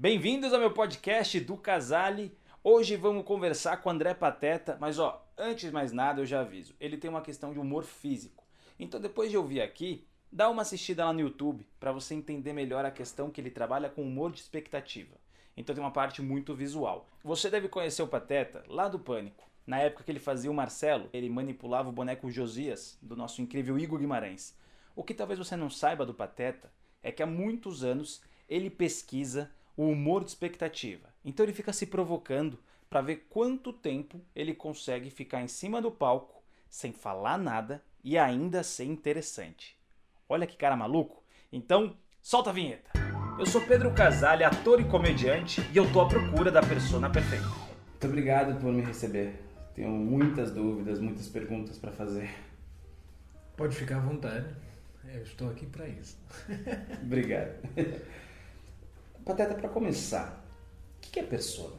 Bem-vindos ao meu podcast do Casale. Hoje vamos conversar com o André Pateta, mas ó, antes de mais nada eu já aviso, ele tem uma questão de humor físico. Então depois de ouvir aqui, dá uma assistida lá no YouTube para você entender melhor a questão que ele trabalha com humor de expectativa. Então tem uma parte muito visual. Você deve conhecer o Pateta lá do Pânico. Na época que ele fazia o Marcelo, ele manipulava o boneco Josias do nosso incrível Igor Guimarães. O que talvez você não saiba do Pateta é que há muitos anos ele pesquisa o humor de expectativa. Então ele fica se provocando para ver quanto tempo ele consegue ficar em cima do palco sem falar nada e ainda ser interessante. Olha que cara maluco. Então, solta a vinheta. Eu sou Pedro Casale, ator e comediante, e eu tô à procura da persona perfeita. Muito obrigado por me receber. Tenho muitas dúvidas, muitas perguntas para fazer. Pode ficar à vontade. Eu estou aqui para isso. obrigado. Pateta, para começar, o que é persona?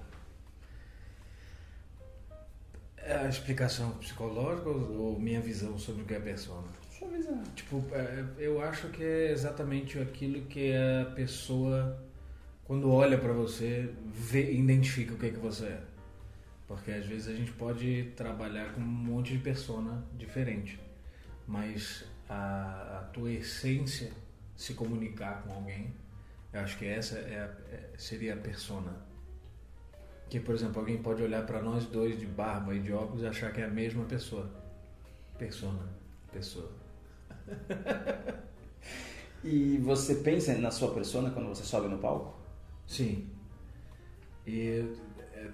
É a explicação psicológica ou minha visão sobre o que é persona? Sua visão. Tipo, é, eu acho que é exatamente aquilo que a pessoa, quando olha para você, vê, identifica o que é que você é. Porque às vezes a gente pode trabalhar com um monte de persona diferente, mas a, a tua essência, se comunicar com alguém, eu acho que essa é, a, é seria a persona. Que, por exemplo, alguém pode olhar para nós dois de barba e de óculos e achar que é a mesma pessoa. Persona. Pessoa. e você pensa na sua persona quando você sobe no palco? Sim. E é,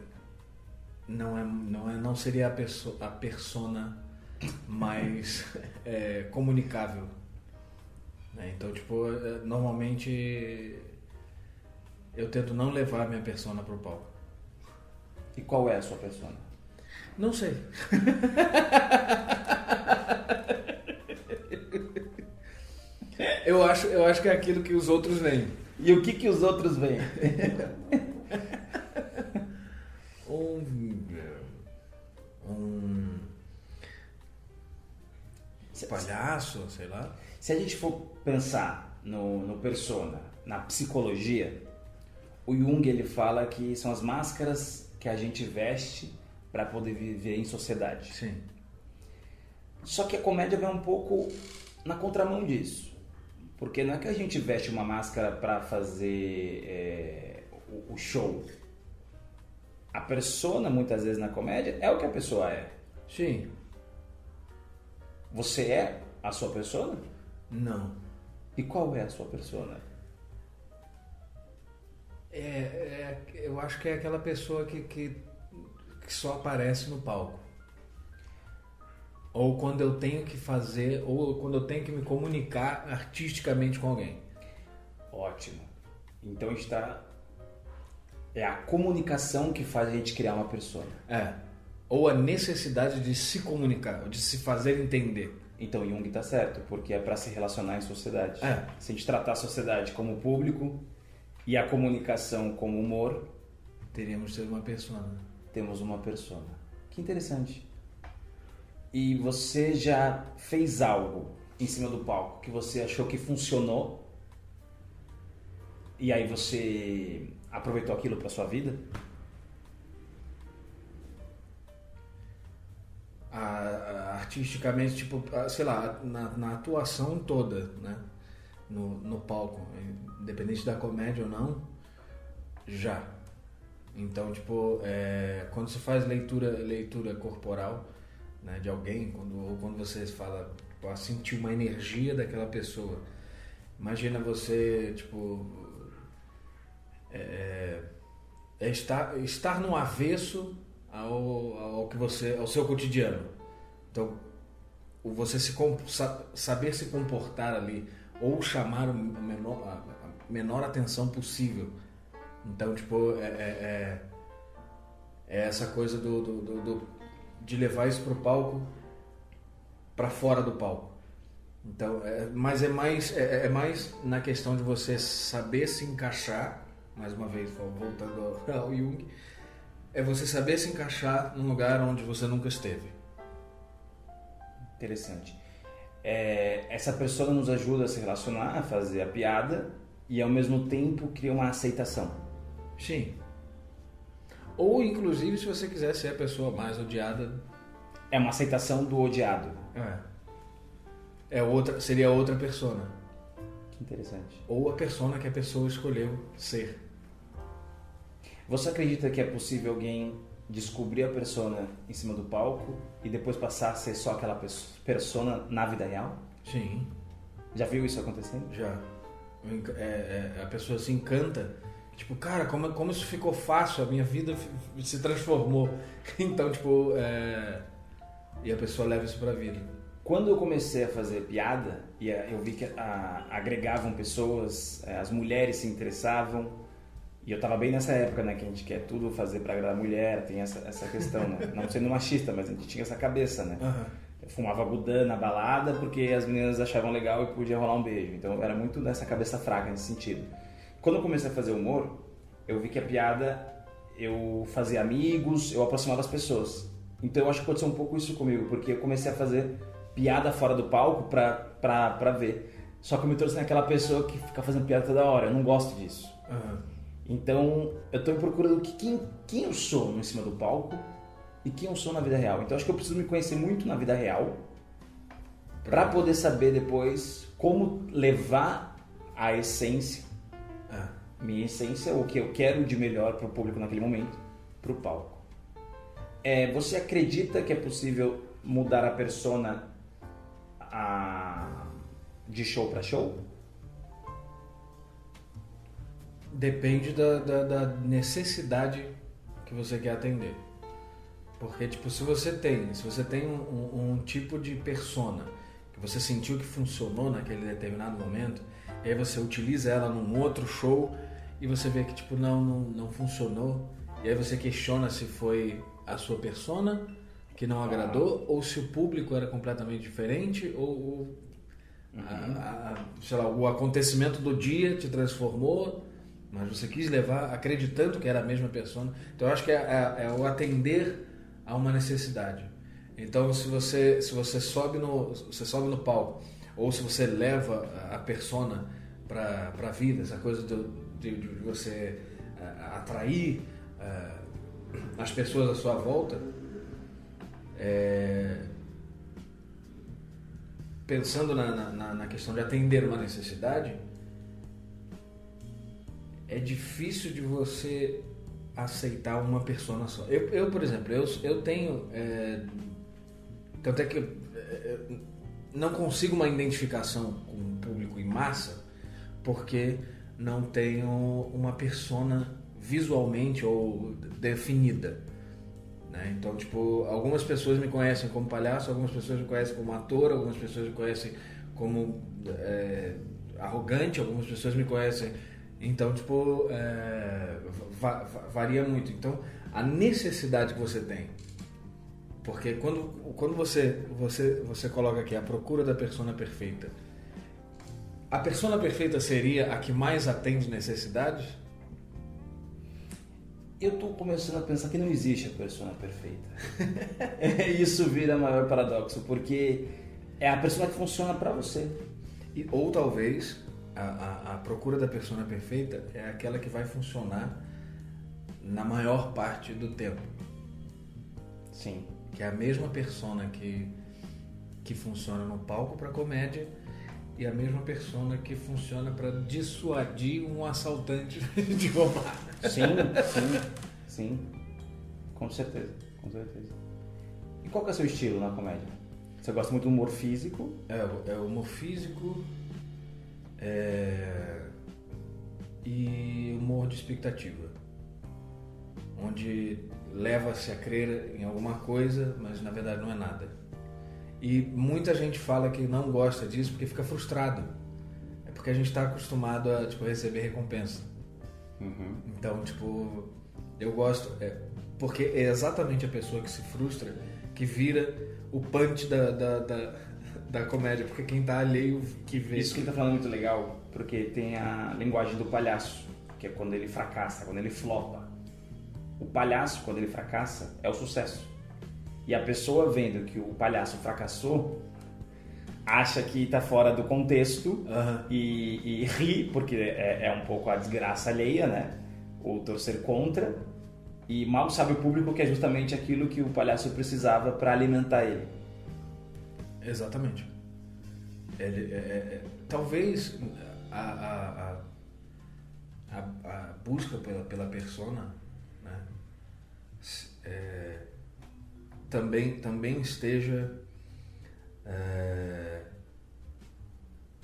não, é, não, é, não seria a, perso a persona mais é, comunicável né? Então, tipo, é, normalmente eu tento não levar minha persona pro palco. E qual é a sua persona? Não sei. eu, acho, eu acho que é aquilo que os outros veem. E o que, que os outros veem? um, um palhaço, sei lá. Se a gente for pensar no, no persona, na psicologia, o Jung ele fala que são as máscaras que a gente veste para poder viver em sociedade. Sim. Só que a comédia vai um pouco na contramão disso. Porque não é que a gente veste uma máscara para fazer é, o, o, show. A persona, muitas vezes na comédia, é o que a pessoa é. Sim. Você é a sua persona? Não. E qual é a sua persona? É, é, eu acho que é aquela pessoa que, que, que só aparece no palco. Ou quando eu tenho que fazer, ou quando eu tenho que me comunicar artisticamente com alguém. Ótimo. Então está. É a comunicação que faz a gente criar uma persona. É. Ou a necessidade de se comunicar, de se fazer entender. Então Jung está certo, porque é para se relacionar em sociedade. É. Se a gente tratar a sociedade como público e a comunicação como humor, teríamos ter uma persona. Temos uma persona. Que interessante. E você já fez algo em cima do palco que você achou que funcionou? E aí você aproveitou aquilo para sua vida? Artisticamente, tipo, sei lá, na, na, atuação toda, né? No, no palco, independente da comédia ou não, já. Então, tipo, é, quando você faz leitura, leitura corporal né, de alguém, quando, ou quando você fala, tipo, sentir uma energia daquela pessoa, imagina você, tipo, é, é estar, estar no avesso ao, ao que você, ao seu cotidiano. Então, você se saber se comportar ali ou chamar a menor, a menor atenção possível. Então, tipo, é, é, é, é essa coisa do, do, do, do, de levar isso pro palco para fora do palco. Então, é, mas é mais, é, é, mais na questão de você saber se encaixar, mais uma vez, voltando ao Jung, é você saber se encaixar num lugar onde você nunca esteve. Interessante. É, essa pessoa nos ajuda a se relacionar, a fazer a piada e ao mesmo tempo cria uma aceitação. Sim. Ou, inclusive, se você quiser ser a pessoa mais odiada. É uma aceitação do odiado. É. é outra, seria outra persona. Que interessante. Ou a persona que a pessoa escolheu ser. Você acredita que é possível alguém descobrir a persona em cima do palco e depois passar a ser só aquela persona na vida real? Sim. Já viu isso acontecendo? Já. É, é, a pessoa se encanta. Tipo, cara, como, como isso ficou fácil, a minha vida se transformou. Então, tipo, é... e a pessoa leva isso pra vida. Quando eu comecei a fazer piada, e eu vi que a, agregavam pessoas, é, as mulheres se interessavam, e eu tava bem nessa época, né, que a gente quer tudo fazer para agradar a mulher, tem essa, essa questão, né? Não sendo machista, mas a gente tinha essa cabeça, né? Uhum. Eu fumava gudan na balada porque as meninas achavam legal e podia rolar um beijo. Então era muito nessa cabeça fraca nesse sentido. Quando eu comecei a fazer humor, eu vi que a piada eu fazia amigos, eu aproximava as pessoas. Então eu acho que aconteceu um pouco isso comigo, porque eu comecei a fazer piada fora do palco pra, pra, pra ver. Só que eu me trouxe naquela pessoa que fica fazendo piada toda hora. Eu não gosto disso. Uhum. Então, eu estou procurando quem, quem eu sou em cima do palco e quem eu sou na vida real. Então, acho que eu preciso me conhecer muito na vida real para poder saber depois como levar a essência, ah. minha essência, o que eu quero de melhor para o público naquele momento, para o palco. É, você acredita que é possível mudar a persona a... de show para show? Depende da, da, da, necessidade que você quer atender. Porque, tipo, se você tem, se você tem um, um, um, tipo de persona que você sentiu que funcionou naquele determinado momento, e aí você utiliza ela num outro show e você vê que, tipo, não, não, não funcionou, e aí você questiona se foi a sua persona que não agradou, ou se o público era completamente diferente, ou, ou uhum. a, a, sei lá, o acontecimento do dia te transformou mas você quis levar acreditando que era a mesma pessoa. Então eu acho que é, é, é, o atender a uma necessidade. Então se você se você sobe no você sobe no palco ou se você leva a persona para a vida, essa coisa de, de, de você uh, atrair uh, as pessoas à sua volta, é, pensando na, na, na questão de atender uma necessidade, é difícil de você aceitar uma persona só. Eu, eu por exemplo, eu, eu tenho. É, tanto é que eu, é, não consigo uma identificação com o público em massa porque não tenho uma persona visualmente ou definida. Né? Então, tipo, algumas pessoas me conhecem como palhaço, algumas pessoas me conhecem como ator, algumas pessoas me conhecem como é, arrogante, algumas pessoas me conhecem então, tipo, é, va varia muito. Então, a necessidade que você tem. Porque quando, quando você, você, você coloca aqui a procura da persona perfeita, a persona perfeita seria a que mais atende necessidades? Eu estou começando a pensar que não existe a persona perfeita. Isso vira maior paradoxo, porque é a persona que funciona para você. E, ou talvez a, a, a procura da persona perfeita é aquela que vai funcionar na maior parte do tempo. Sim. Que é a mesma persona que, que funciona no palco para comédia e a mesma persona que funciona para dissuadir um assaltante de roubar. Sim, sim, sim. Com certeza, com certeza. E qual que é o seu estilo na comédia? Você gosta muito do humor físico? É, é humor físico, é, e humor de expectativa, onde leva-se a crer em alguma coisa, mas na verdade não é nada. E muita gente fala que não gosta disso porque fica frustrado. É porque a gente está acostumado a tipo, receber recompensa. Uhum. Então, tipo, eu gosto. É, porque é exatamente a pessoa que se frustra que vira o punch da, da, da da comédia, porque quem tá alheio que vê. Isso que ele tá falando é muito legal, porque tem a linguagem do palhaço, que é quando ele fracassa, quando ele flopa. O palhaço, quando ele fracassa, é o sucesso. E a pessoa vendo que o palhaço fracassou, acha que tá fora do contexto uhum. e, e, ri, porque é, é, um pouco a desgraça alheia, né? ou torcer contra. E mal sabe o público que é justamente aquilo que o palhaço precisava para alimentar ele. Exatamente. Ele, é, é, talvez a, a, a, a, busca pela, pela persona né, é, também, também esteja é,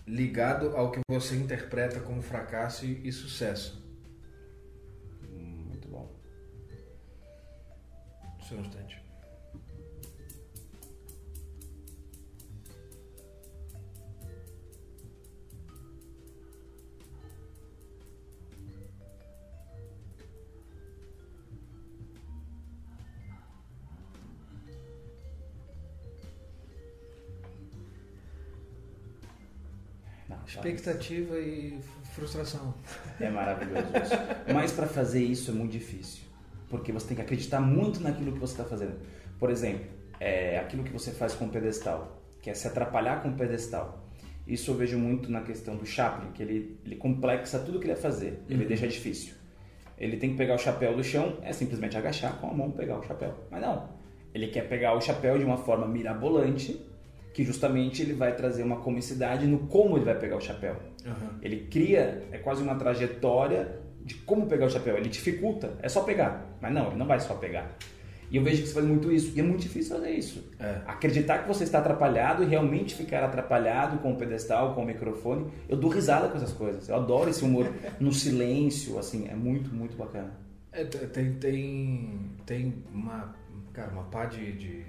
ligado ao que você interpreta como fracasso e, e sucesso. Muito bom. Só um instante. Expectativa e frustração. É maravilhoso isso. Mas para fazer isso é muito difícil. Porque você tem que acreditar muito naquilo que você está fazendo. Por exemplo, é aquilo que você faz com o pedestal, que é se atrapalhar com o pedestal. Isso eu vejo muito na questão do Chaplin, que ele, ele complexa tudo que ele vai fazer, ele uhum. deixa difícil. Ele tem que pegar o chapéu do chão, é simplesmente agachar com a mão pegar o chapéu. Mas não, ele quer pegar o chapéu de uma forma mirabolante que justamente ele vai trazer uma comicidade no como ele vai pegar o chapéu. Uhum. Ele cria, é quase uma trajetória de como pegar o chapéu. Ele dificulta, é só pegar. Mas não, ele não vai só pegar. E eu vejo que você faz muito isso. E é muito difícil fazer isso. É. Acreditar que você está atrapalhado e realmente ficar atrapalhado com o pedestal, com o microfone. Eu dou risada com essas coisas. Eu adoro esse humor no silêncio, assim. É muito, muito bacana. É, tem, tem, tem uma, cara, uma pá de, de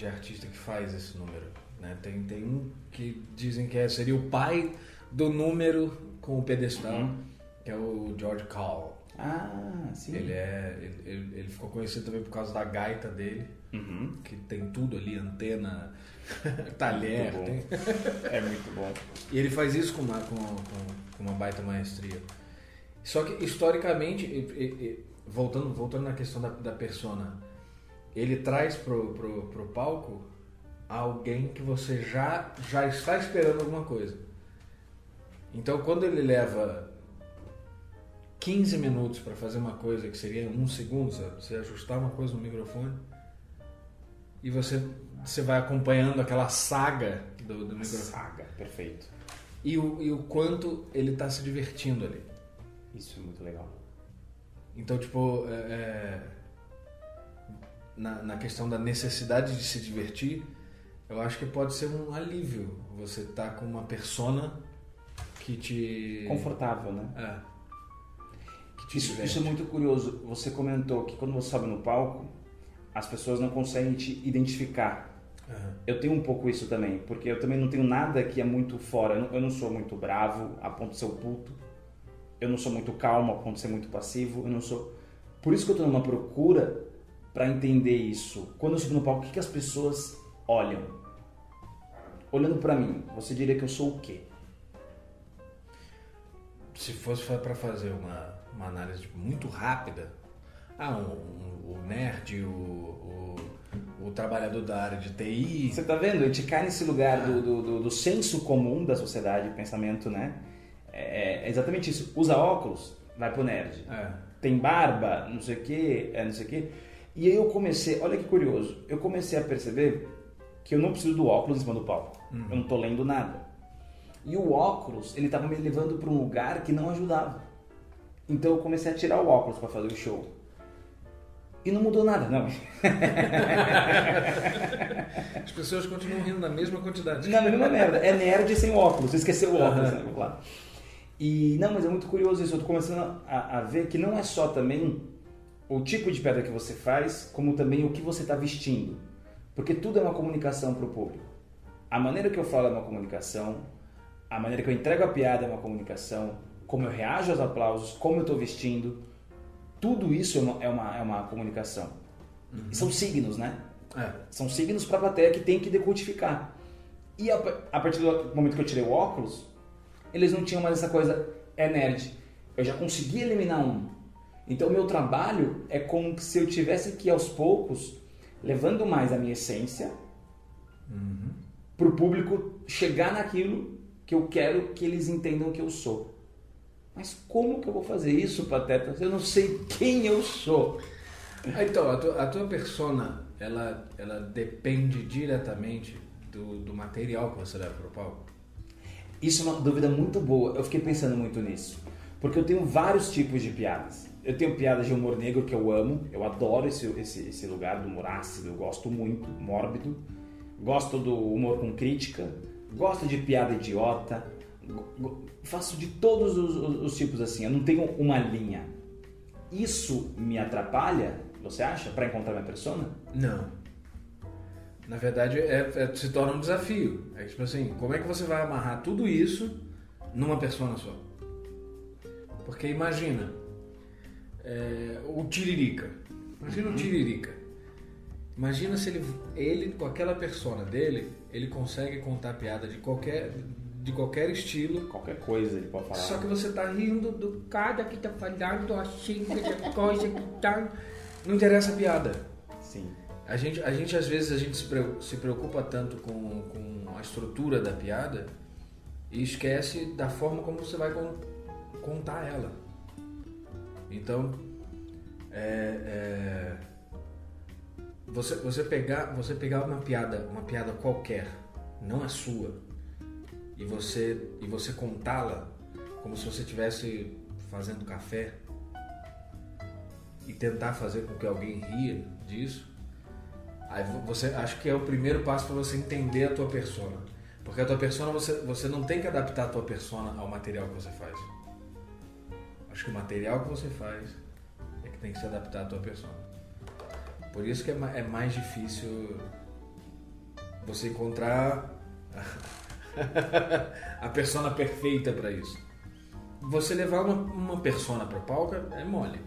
de artista que faz esse número. Né? Tem, tem um que dizem que é, seria o pai do número com o pedestal, uhum. que é o George Call. Ah, sim. Ele, é, ele, ele ficou conhecido também por causa da gaita dele, uhum. que tem tudo ali, antena, talher. Muito tem... é muito bom. E ele faz isso com uma, com, com uma baita maestria. Só que, historicamente, voltando, voltando na questão da, da persona, ele traz pro, pro, pro palco alguém que você já, já está esperando alguma coisa. Então, quando ele leva 15 minutos para fazer uma coisa que seria um segundo, sabe? você ajustar uma coisa no microfone e você, você vai acompanhando aquela saga do, do microfone. Saga, perfeito. E o, e o quanto ele está se divertindo ali. Isso é muito legal. Então, tipo, é, é na, na questão da necessidade de se divertir, eu acho que pode ser um alívio você estar tá com uma persona que te. Confortável, né? É. Isso, isso, é muito curioso. Você comentou que quando você sobe no palco, as pessoas não conseguem te identificar. Uhum. Eu tenho um pouco isso também, porque eu também não tenho nada que é muito fora. Eu não, eu não sou muito bravo a ponto de ser o puto. Eu não sou muito calmo a ponto de ser muito passivo. Eu não sou. Por isso que eu estou numa procura para entender isso? Quando eu subo no palco, o que, que as pessoas olham? Olhando para mim, você diria que eu sou o quê? Se fosse para fazer uma, uma análise tipo, muito rápida, ah, o um, nerd, o, o, o, trabalhador da área de TI. Você tá vendo? A gente cai nesse lugar ah. do, do, do, senso comum da sociedade, pensamento, né? É, é exatamente isso. Usa óculos, vai pro nerd. É. Tem barba, não sei o quê, é não sei o quê. E aí eu comecei, olha que curioso, eu comecei a perceber que eu não preciso do óculos em cima do palco. Uhum. Eu não tô lendo nada. E o óculos, ele estava me levando para um lugar que não ajudava. Então eu comecei a tirar o óculos para fazer o show. E não mudou nada, não. As pessoas continuam rindo na mesma quantidade. Na mesma merda. É nerd sem óculos. Esqueceu o óculos, uhum. né? E não, mas é muito curioso isso. Eu tô começando a, a ver que não é só também o tipo de pedra que você faz, como também o que você está vestindo. Porque tudo é uma comunicação para o público. A maneira que eu falo é uma comunicação, a maneira que eu entrego a piada é uma comunicação, como eu reajo aos aplausos, como eu estou vestindo, tudo isso é uma, é uma, é uma comunicação. Uhum. E são signos, né? É. São signos para a plateia que tem que decodificar. E a, a, partir do momento que eu tirei o óculos, eles não tinham mais essa coisa, é nerd. Eu já consegui eliminar um. Então, o meu trabalho é como se eu tivesse que, aos poucos, levando mais a minha essência uhum. para o público chegar naquilo que eu quero que eles entendam que eu sou. Mas como que eu vou fazer isso, Pateta? Eu não sei quem eu sou. Ah, então, a tua, a tua persona, ela, ela depende diretamente do, do material que você leva para o palco? Isso é uma dúvida muito boa. Eu fiquei pensando muito nisso. Porque eu tenho vários tipos de piadas. Eu tenho piadas de humor negro que eu amo. Eu adoro esse, esse, esse lugar do humor ácido. Eu gosto muito, mórbido. Gosto do humor com crítica. Gosto de piada idiota. Faço de todos os, os, os tipos assim. Eu não tenho uma linha. Isso me atrapalha, você acha, para encontrar minha persona? Não. Na verdade, é, é, se torna um desafio. É tipo assim, como é que você vai amarrar tudo isso numa persona só? Porque imagina, é, o Tiririca. Imagina uhum. o Tiririca. Imagina se ele, ele, com aquela persona dele, ele consegue contar piada de qualquer, de qualquer estilo. Qualquer coisa ele pode falar. Só que você tá rindo do cara que tá falando assim, da coisa que tá. Não interessa a piada. Sim. A gente, a gente às vezes a gente se preocupa tanto com, com a estrutura da piada e esquece da forma como você vai contar ela. Então, é, é, você, você, pegar, você pegar uma piada, uma piada qualquer, não a sua, e você, e você contá-la como se você estivesse fazendo café e tentar fazer com que alguém ria disso, aí você acho que é o primeiro passo para você entender a tua persona. Porque a tua persona, você, você não tem que adaptar a tua persona ao material que você faz. Acho que o material que você faz é que tem que se adaptar à tua persona. Por isso que é, é mais difícil você encontrar a persona perfeita para isso. Você levar uma, uma persona para palco é mole.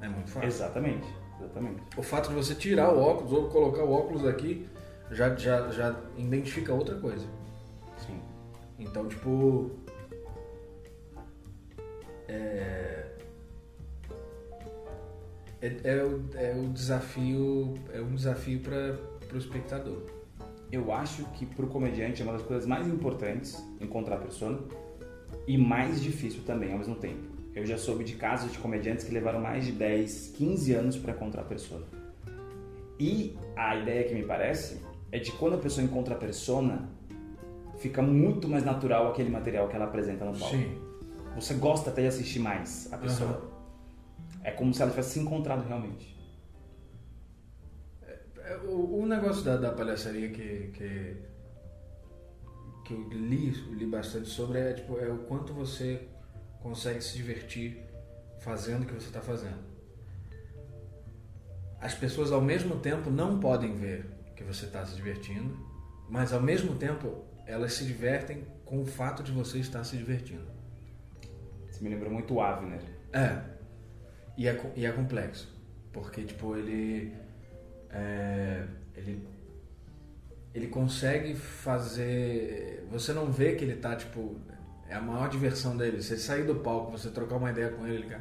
É muito fácil. Exatamente, exatamente. O fato de você tirar o óculos ou colocar o óculos aqui já, já, já identifica outra coisa. Sim. Então, tipo. É é, é, o, é o desafio, é um desafio para o espectador. Eu acho que para o comediante é uma das coisas mais importantes encontrar a persona e mais difícil também ao mesmo tempo. Eu já soube de casos de comediantes que levaram mais de 10, 15 anos para encontrar a persona. E a ideia que me parece é de quando a pessoa encontra a persona, fica muito mais natural aquele material que ela apresenta no palco. Sim. Você gosta até de assistir mais a pessoa. Uhum. É como se ela tivesse se encontrado realmente. É, é, o, o, negócio da, da palhaçaria que, que, que eu li, li bastante sobre é, tipo, é o quanto você consegue se divertir fazendo o que você está fazendo. As pessoas ao mesmo tempo não podem ver que você está se divertindo, mas ao mesmo tempo elas se divertem com o fato de você estar se divertindo. Você me lembrou muito o Avner. É, e é, e é complexo. Porque, tipo, ele. É, ele. Ele consegue fazer. Você não vê que ele tá, tipo. É a maior diversão dele. Você sair do palco, você trocar uma ideia com ele, ele.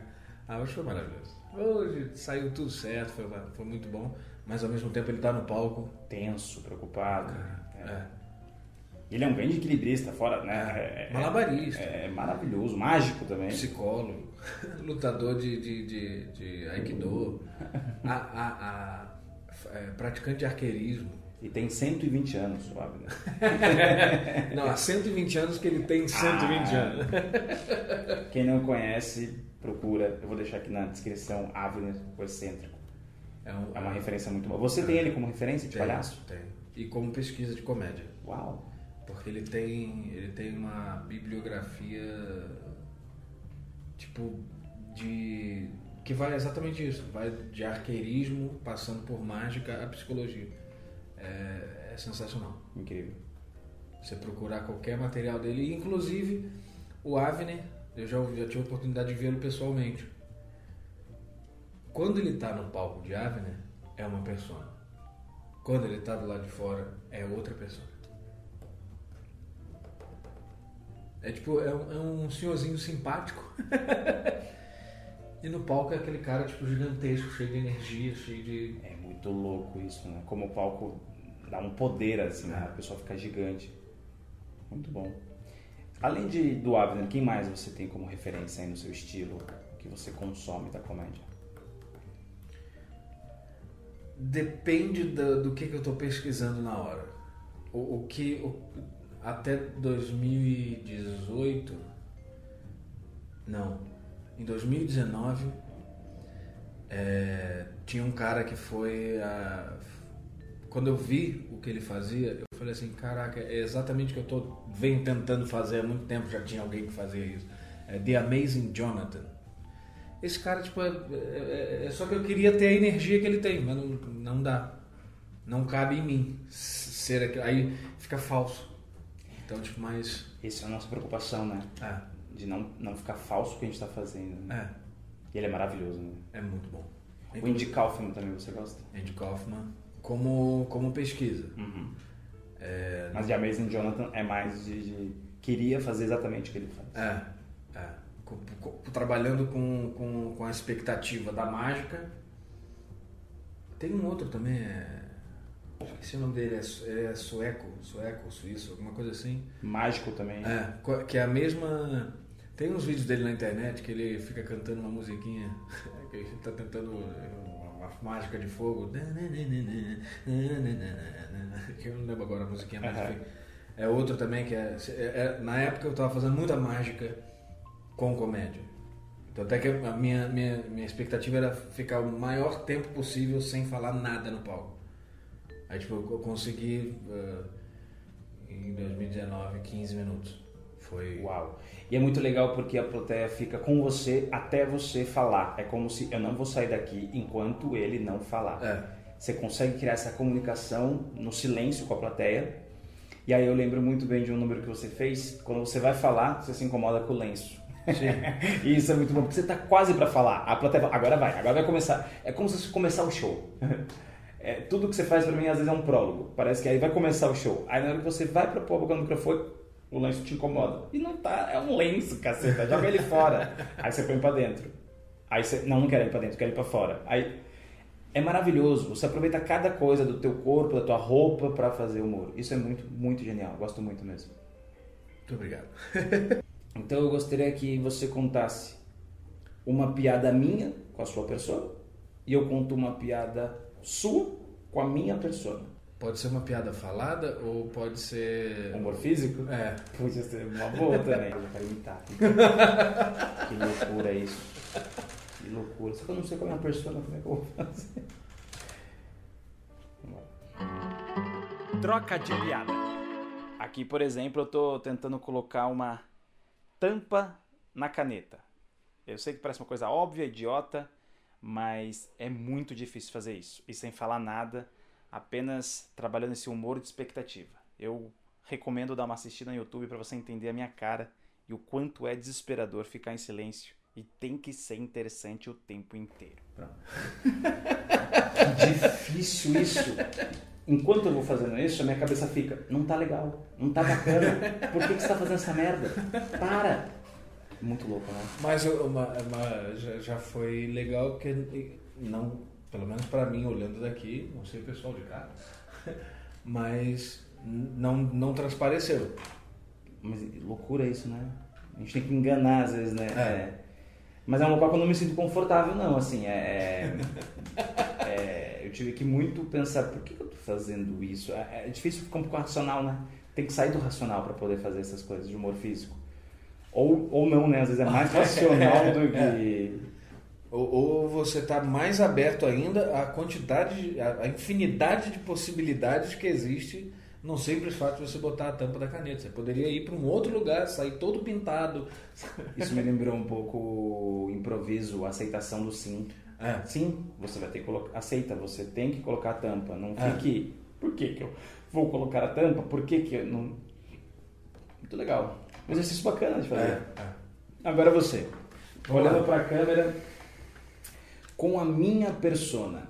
Ah, hoje foi maravilhoso. Hoje saiu tudo certo, foi, foi muito bom. Mas ao mesmo tempo ele tá no palco. Tenso, preocupado. É. é. Ele é um grande equilibrista, fora, né? É, é, malabarista. É, é, maravilhoso, mágico também. Psicólogo, lutador de, de, de, de Aikido, a, a, a é, praticante de arqueirismo. E tem 120 anos, o Abner. não, há 120 anos que ele tem 120 ah, anos. Quem não conhece, procura. Eu vou deixar aqui na descrição Abner, o excêntrico. É, um, é uma referência muito boa. Você tem ele como referência de tem, palhaço? Tem. E como pesquisa de comédia. Uau! Porque ele tem, ele tem uma bibliografia tipo de que vai exatamente isso, vai de arqueirismo, passando por mágica a psicologia. É, é sensacional. Incrível. Você procurar qualquer material dele, inclusive o Avner, eu já, já tive a oportunidade de vê-lo pessoalmente. Quando ele está no palco de Avner, é uma persona. Quando ele está do lado de fora, é outra pessoa. É tipo, é um, é um senhorzinho simpático. e no palco é aquele cara, tipo, gigantesco, cheio de energia, cheio de. É muito louco isso, né? Como o palco dá um poder, assim, né? A pessoa fica gigante. Muito bom. Além de, do Abner, quem mais você tem como referência aí no seu estilo que você consome da comédia? Depende do, do que, que eu estou pesquisando na hora. O, o que o, até 2018 não em 2019 é, tinha um cara que foi a, quando eu vi o que ele fazia eu falei assim caraca é exatamente o que eu tô venho tentando fazer há muito tempo já tinha alguém que fazia isso é The Amazing Jonathan. Esse cara tipo é, é, é, só que eu queria ter a energia que ele tem mas não, não dá não cabe em mim ser aquilo aí fica falso então tipo mais essa é a nossa preocupação né é. de não não ficar falso o que a gente está fazendo né? é e ele é maravilhoso né é muito bom o Andy Kaufman também você gosta Andy Kaufman como como pesquisa Uhum. é, mas The Amazing Jonathan é mais de, de- queria fazer exatamente o que ele faz É, é. Com- com- trabalhando com, com, com a expectativa da mágica. Tem um outro também, é. O nome dele, é, é sueco, sueco, suíço, alguma coisa assim. mágico também É, que é a mesma. Tem uns vídeos dele na internet que ele fica cantando uma musiquinha que ele tá tentando uma mágica de fogo. Que eu não lembro agora a musiquinha, mas enfim. É outro também que é, é- é- Na época eu tava fazendo muita mágica com comédia. Então até que a minha, minha, minha expectativa era ficar o maior tempo possível sem falar nada no palco. Aí tipo, eu consegui eh, em 2019 15 minutos. Foi. Uau! E é muito legal porque a plateia fica com você até você falar. É como se eu não vou sair daqui enquanto ele não falar. É. Você consegue criar essa comunicação no silêncio com a plateia. E aí eu lembro muito bem de um número que você fez. Quando você vai falar, você se incomoda com o lenço. e isso é muito bom, porque você está quase para falar. A plateia agora vai, agora vai começar. É como se fosse começar o show. É, tudo que você faz para mim às vezes é um prólogo. Parece que aí vai começar o show. Aí na hora que você vai para pôr a boca no microfone, o lenço te incomoda. E não tá, é um lenço, caceta, joga ele fora. Aí você põe para dentro. Aí você, não, não quero ir para dentro, quero ir para fora. Aí é maravilhoso. Você aproveita cada coisa do teu corpo, da tua roupa para fazer humor. Isso é muito, muito genial. Gosto muito mesmo. Muito obrigado. Então eu gostaria que você contasse uma piada minha com a sua pessoa e eu conto uma piada sua com a minha persona. Pode ser uma piada falada ou pode ser. Humor físico? É. Podia ser uma boa também. Eu quero imitar. que loucura isso. Que loucura. Só que eu não sei qual é a minha persona, como é que eu vou fazer? Vamos lá. Troca de piada. Aqui, por exemplo, eu tô tentando colocar uma tampa na caneta. Eu sei que parece uma coisa óbvia, idiota, mas é muito difícil fazer isso. E sem falar nada, apenas trabalhando esse humor de expectativa. Eu recomendo dar uma assistida no YouTube para você entender a minha cara e o quanto é desesperador ficar em silêncio e tem que ser interessante o tempo inteiro. Difícil isso. Enquanto eu vou fazendo isso, a minha cabeça fica, não tá legal, não tá bacana. Por que, que você tá fazendo essa merda? Para! Muito louco, né? Mas uma, uma- já, foi legal porque não, pelo menos pra mim olhando daqui, não sei o pessoal de cá, mas não, não transpareceu. Mas loucura isso, né? A gente tem que enganar às vezes, né? É. É. Mas é um local que eu não me sinto confortável, não. Assim, é, é- é, eu tive que muito pensar, por que que eu tô fazendo isso? É, é difícil ficar um pouco racional, né? Tem que sair do racional para poder fazer essas coisas de humor físico. Ou, ou não, né? Às vezes é mais racional do que... Ou, ou você está mais aberto ainda à quantidade, de- à à infinidade de possibilidades que existe no simples fato de você botar a tampa da caneta. Você poderia ir para um outro lugar, sair todo pintado. Isso me lembrou um pouco o improviso, a aceitação do sim. É. Sim, você vai ter que colocar. Aceita, você tem que colocar a tampa. Não É. fique. Por que, que eu vou colocar a tampa? Por que, que eu não. Muito legal. Um exercício bacana de fazer. É, Agora você. Vamos Olhando para a câmera com a minha persona.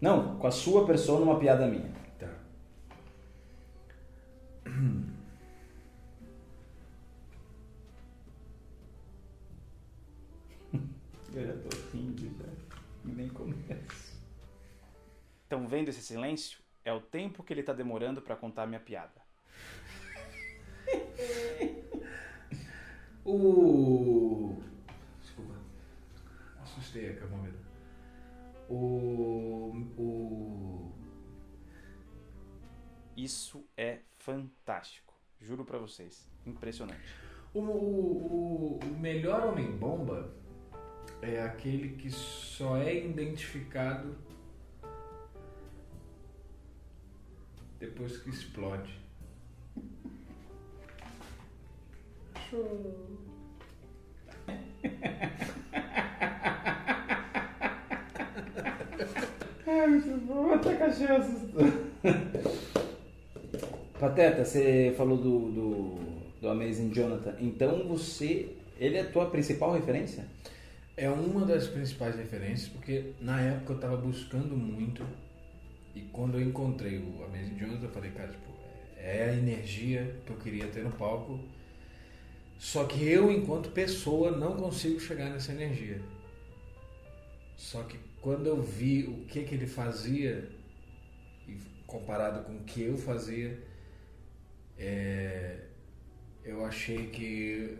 Não, com a sua persona, uma piada minha. Tá. Eu já tô rindo já. Nem começo. Estão vendo esse silêncio? É o tempo que ele está demorando para contar a minha piada. O. Desculpa. Assustei a camomila. O. O. Isso é fantástico. Juro pra vocês. Impressionante. O, o, o melhor homem-bomba é aquele que só é identificado depois que explode. Pateta, você falou do, do, do Amazing Jonathan. Então você. Ele é a tua principal referência? É uma das principais referências, porque na época eu estava buscando muito e quando eu encontrei o Amazing Jonathan, eu falei, cara, tipo, é a energia que eu queria ter no palco. Só que eu, enquanto pessoa, não consigo chegar nessa energia. Só que quando eu vi o que, que ele fazia, comparado com o que eu fazia, é, eu achei que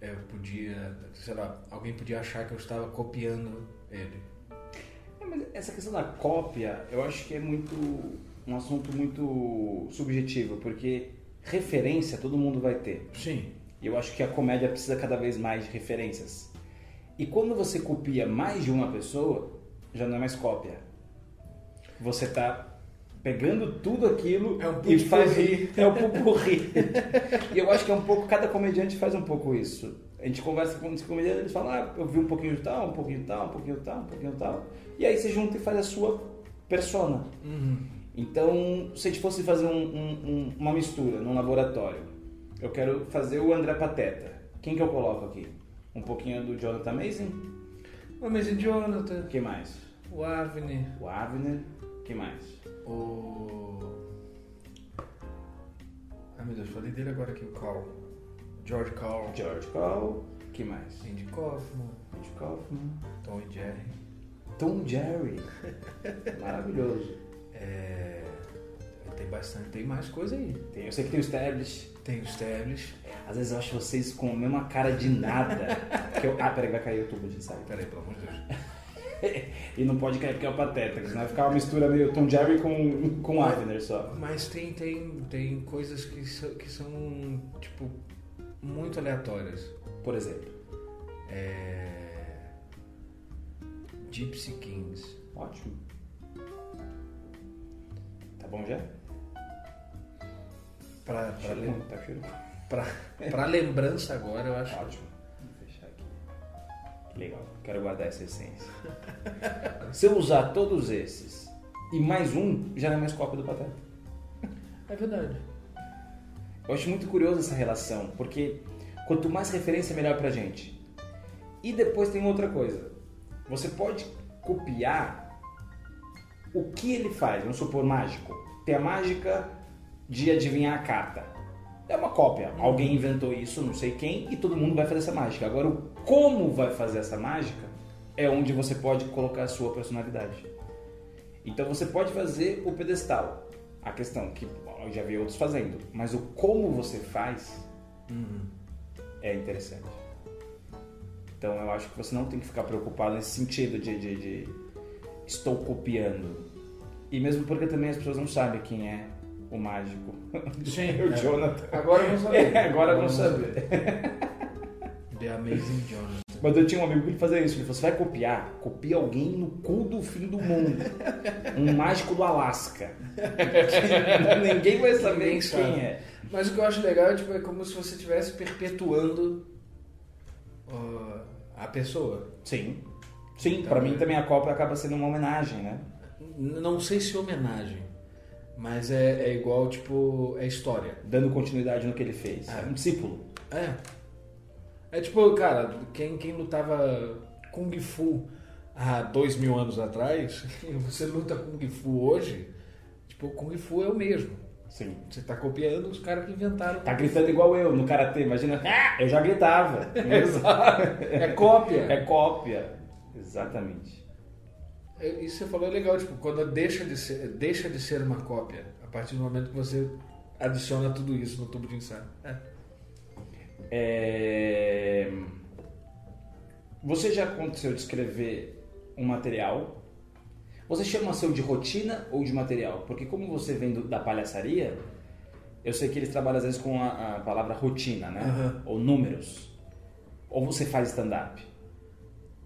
eu podia, sei lá, alguém podia achar que eu estava copiando ele. É, mas essa questão da cópia, eu acho que é muito um assunto muito subjetivo, porque referência todo mundo vai ter. Sim. E eu acho que a comédia precisa cada vez mais de referências. E quando você copia mais de uma pessoa, já não é mais cópia. Você está pegando tudo aquilo É um e faz é um pupurri. e eu acho que é um pouco cada comediante faz um pouco isso. A gente conversa com os comediantes, eles falam: "Ah, eu vi um pouquinho de tal, um pouquinho de tal, um pouquinho de tal, um pouquinho de tal". E aí você junta e faz a sua persona. Então, se a gente fosse fazer um- um- uma mistura num laboratório, eu quero fazer o André Pateta. Quem que eu coloco aqui? Um pouquinho do Jonathan Mason? O Amazing Jonathan, Quem mais? o Avni, O Avner? Quem mais? o. Ai meu Deus, falei dele agora aqui, o Carl. George Carl. George Cole. Quem mais? Andy Kaufman, Andy Kaufman. Tom e Jerry. Tom Jerry. Maravilhoso. É, Tem bastante, tem mais coisa aí. Tem- eu sei que tem o Stablish. Tem o Stablish. Às vezes eu acho vocês com a mesma cara de nada. que eu... Ah, peraí, vai cair o tubo de ensaio. Peraí, pelo amor de Deus. E não pode cair porque é o Pateta, senão vai ficar uma mistura meio Tom Jerry com, com Avner só. Mas tem, tem, tem coisas que são, que são, tipo, muito aleatórias. Por exemplo. É... Gypsy Kings. Ótimo. Tá bom já? Pra, pra, Cheiro lem- ruim, tá pra, pra lembrança agora, eu acho. Ótimo. Vou fechar aqui. Que legal. Quero guardar essa essência. Se eu usar todos esses e mais um, já não é mais cópia do Pateta. É verdade. Eu acho muito curioso essa relação, porque quanto mais referência, melhor pra gente. E depois tem outra coisa. Você pode copiar o que ele faz. Vamos supor, mágico. Tem a mágica de adivinhar a carta. É uma cópia. Alguém inventou isso, não sei quem, e todo mundo vai fazer essa mágica. Agora, o como vai fazer essa mágica é onde você pode colocar a sua personalidade. Então você pode fazer o pedestal. A questão que eu já vi outros fazendo, mas o como você faz é interessante. Então eu acho que você não tem que ficar preocupado nesse sentido de, de- de estou copiando. E mesmo porque também as pessoas não sabem quem é o mágico. Sim, o é. Jonathan. Agora vamos saber. É, agora vamos saber. The Amazing Jonathan. Mas eu tinha um amigo que ele fazia isso. Ele falou: você vai copiar? Copia alguém no cu do fim do mundo. Um mágico do Alasca. Ninguém vai saber Ninguém quem sabe. é. Mas o que eu acho legal é, tipo, é como se você estivesse perpetuando ó, a pessoa. Sim. Sim, Então, pra mim é. também a Copa acaba sendo uma homenagem, né? Não sei se homenagem, mas é, é igual, tipo, é história. Dando continuidade no que ele fez. É. Um discípulo. É. É tipo, cara, quem, quem lutava Kung Fu há dois mil anos atrás, você luta Kung Fu hoje, tipo, Kung Fu é o mesmo. Sim. Você tá copiando os caras que inventaram. Tá gritando igual eu no karatê, imagina. Ah, eu já gritava. Exato. É cópia. É cópia. Exatamente. É, Isso você falou é legal, tipo, quando deixa de ser, deixa de ser uma cópia, a partir do momento que você adiciona tudo isso no tubo de ensaio. É. É... Você já aconteceu de escrever um material? Você chama seu de rotina ou de material? Porque como você vem do- da palhaçaria, eu sei que eles trabalham às vezes com a, a palavra rotina, né? Aham. Ou números. Ou você faz stand-up?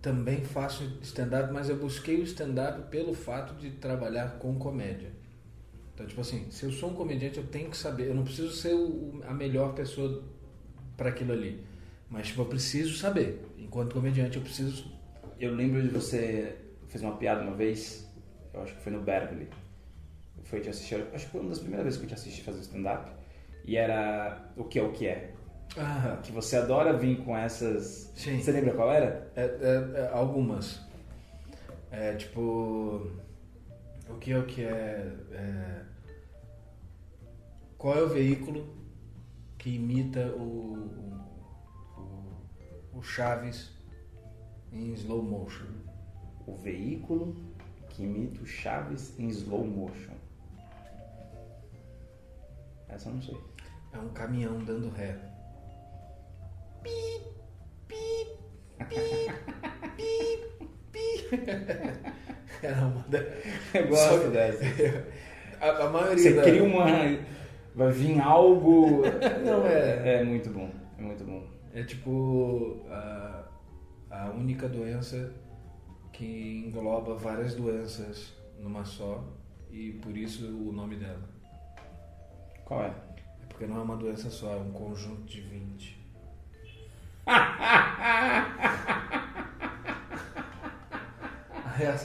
Também faço stand-up, mas eu busquei o stand-up pelo fato de trabalhar com comédia. Então, tipo assim, se eu sou um comediante, eu tenho que saber. Eu não preciso ser o- a melhor pessoa para aquilo ali. Mas, tipo, eu preciso saber. Enquanto comediante, eu preciso. Eu lembro de você fez uma piada uma vez, eu acho que foi no Berkeley. Foi te assistir, acho que foi uma das primeiras vezes que eu te assisti fazer stand-up. E era o que é o que é. Ah, Que você adora vir com essas. Sim. Você lembra qual era? é, é- é algumas. É, tipo. O que é o que é, é. Qual é o veículo que imita o, o, o- o Chaves em slow motion? O veículo que imita o Chaves em slow motion. Essa eu não sei. É um caminhão dando ré. Era uma da... Eu gosto Só- dessa. A, a maioria Você da... cria uma. Vai vir algo. Não, é- É muito bom. É muito bom. É tipo a, a única doença que engloba várias doenças numa só e por isso o nome dela. Qual é? É porque não é uma doença só, é um conjunto de 20.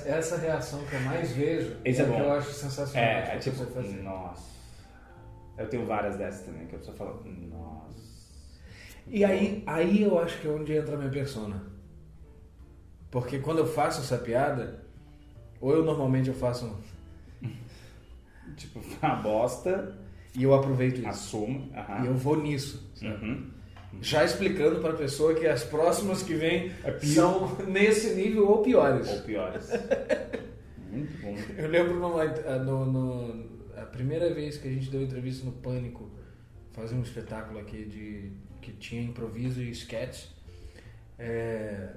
Essa reação que eu mais vejo Esse é, é que eu acho sensacional. É, é tipo. pessoa faz. Nossa. Eu tenho várias dessas também, que a pessoa fala. Nossa. E aí, aí eu acho que é onde entra a minha persona. Porque quando eu faço essa piada, ou eu normalmente eu faço um- Tipo, uma bosta, e eu aproveito isso. assumo. E eu vou nisso. Uhum. Já explicando para a pessoa que as próximas que vêm É são nesse nível ou piores. Ou piores. muito bom. Eu lembro numa- no, no- a primeira vez que a gente deu entrevista no Pânico, fazer um espetáculo aqui de que tinha improviso e sketch. é,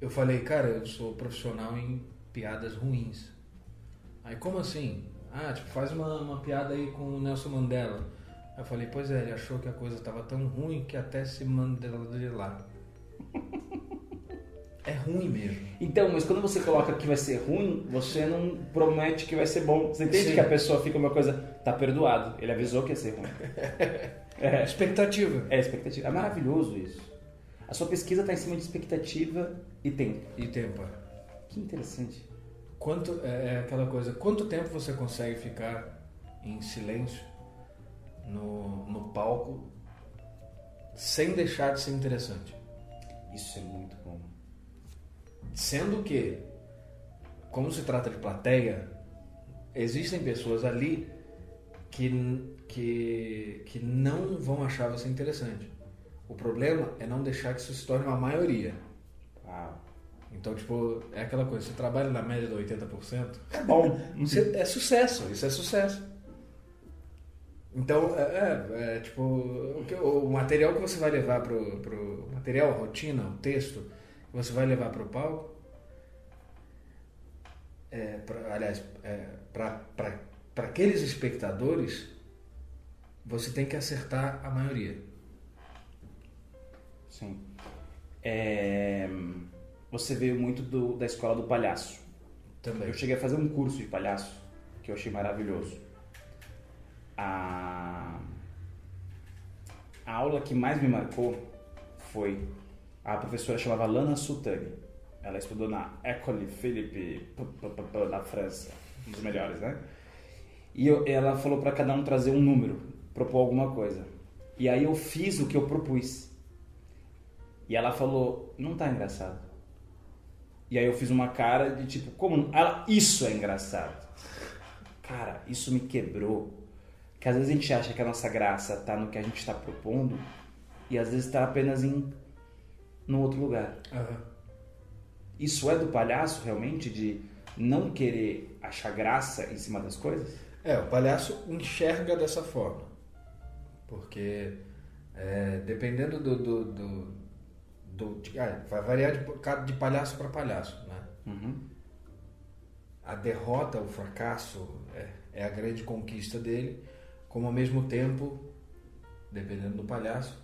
eu falei, cara, eu sou profissional em piadas ruins. Aí, como assim? Ah, tipo, faz uma, uma piada aí com o Nelson Mandela. Eu falei, pois é, ele achou que a coisa estava tão ruim que até se mandela de lá. É ruim mesmo. Então, mas quando você coloca que vai ser ruim, você não promete que vai ser bom. Você entende Sim. que a pessoa fica uma coisa, tá perdoado. Ele avisou que ia ser ruim. É, Expectativa. é expectativa. É maravilhoso isso. A sua pesquisa está em cima de expectativa e tempo. E tempo. Que interessante. Quanto é é aquela coisa, quanto tempo você consegue ficar em silêncio no, no palco sem deixar de ser interessante? Isso é muito bom. Sendo que, como se trata de plateia, existem pessoas ali que, que, que não vão achar você interessante. O problema é não deixar que isso se torne uma maioria. Então, tipo, é aquela coisa, você trabalha na média de 80%, É bom. Você- é sucesso, isso é sucesso. Então, é, é, é, tipo, o, que- o material que você vai levar pro, pro material, a rotina, o texto que você vai levar pro palco, é, pra, aliás, é, para aqueles espectadores, você tem que acertar a maioria. Sim. É, Você veio muito do- da escola do palhaço. Também. Eu cheguei a fazer um curso de palhaço que eu achei maravilhoso. A, a aula que mais me marcou foi a professora chamava Lana Soutani. Ela estudou na École Philippe na França, um dos melhores, né? E eu- ela falou para cada um trazer um número, propor alguma coisa. E aí eu fiz o que eu propus. E ela falou: "Não tá engraçado". E aí eu fiz uma cara de tipo, como? Ela, isso é engraçado. Cara, isso me quebrou. Que às vezes a gente acha que a nossa graça tá no que a gente está propondo e às vezes está apenas em num outro lugar. Aham. Isso é do palhaço realmente de não querer achar graça em cima das coisas? É, o palhaço enxerga dessa forma. Porque É, dependendo do. do, do, do de, ah, vai variar de, de palhaço para palhaço. Né? Uhum. A derrota, o fracasso é, é, a grande conquista dele, como ao mesmo tempo, dependendo do palhaço,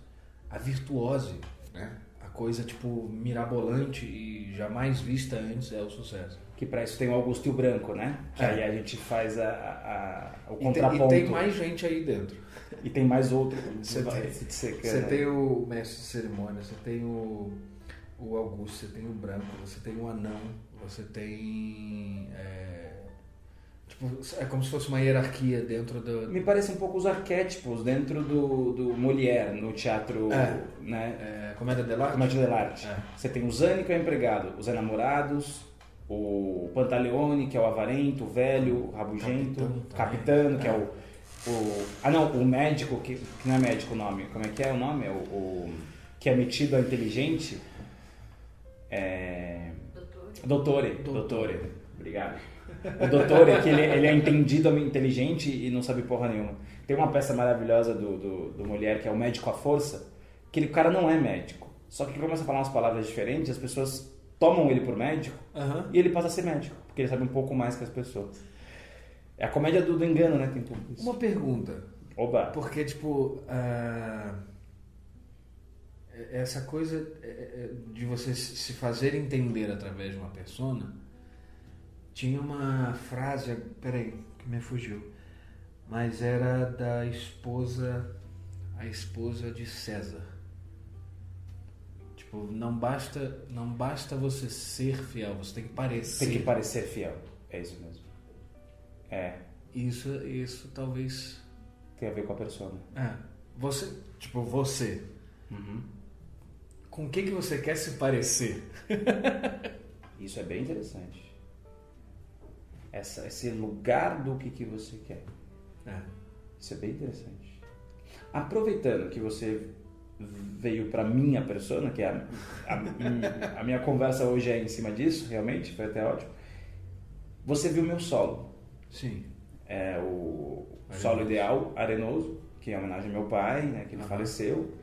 a virtuose, né? a coisa tipo mirabolante e jamais vista antes é o sucesso. Que para isso tem o Augusto e o Branco, né? Que É. aí a gente faz a, a- o E tem, contraponto. e tem mais gente aí dentro. E tem mais outro. Você tem- você tem o mestre de cerimônia, você tem o, o Augusto, você tem o Branco, você tem o Anão, você tem. É, tipo, é como se fosse uma hierarquia dentro do. Me parece um pouco os arquétipos dentro do, do Molière, no teatro, É. né? É, comédia dell'arte? Comédia dell'arte. É. Você tem o Zani, que é o empregado, os enamorados, o Pantaleone, que é o avarento, o velho, o rabugento, o também. capitano, que é, É. o, o... Ah não, o médico, que, que não é médico o nome, como é que é o nome? É O, o- que é metido a inteligente. É... Dottore, dottore, obrigado. O dottore, que ele, ele é entendido inteligente e não sabe porra nenhuma. Tem uma peça maravilhosa do, do, do Molière, que é o médico à força, que ele, o cara não é médico. Só que ele começa a falar umas palavras diferentes, as pessoas tomam ele por médico Aham. e ele passa a ser médico, porque ele sabe um pouco mais que as pessoas. É a comédia do, do engano, né? Tem tudo isso. Uma pergunta. Oba! Porque, tipo, ah, essa coisa é, é, de você se fazer entender através de uma persona, tinha uma frase, peraí, que me fugiu, mas era da esposa, a esposa de César. Tipo, não basta, não basta você ser fiel, você tem que parecer. Tem que parecer fiel. É isso mesmo. É, Isso, isso talvez. tem a ver com a persona. É, você, tipo, você. Uhum. Com o que, que você quer se parecer? Isso é bem interessante. Essa, esse lugar do que, que você quer. É. Isso é bem interessante. Aproveitando que você veio para minha persona, que é a, a, a minha conversa hoje é em cima disso, realmente, foi até ótimo. Você viu meu solo. Sim. É o Arenoso. solo ideal, Arenoso, que é em homenagem ao meu pai, né, que ele Aham. faleceu.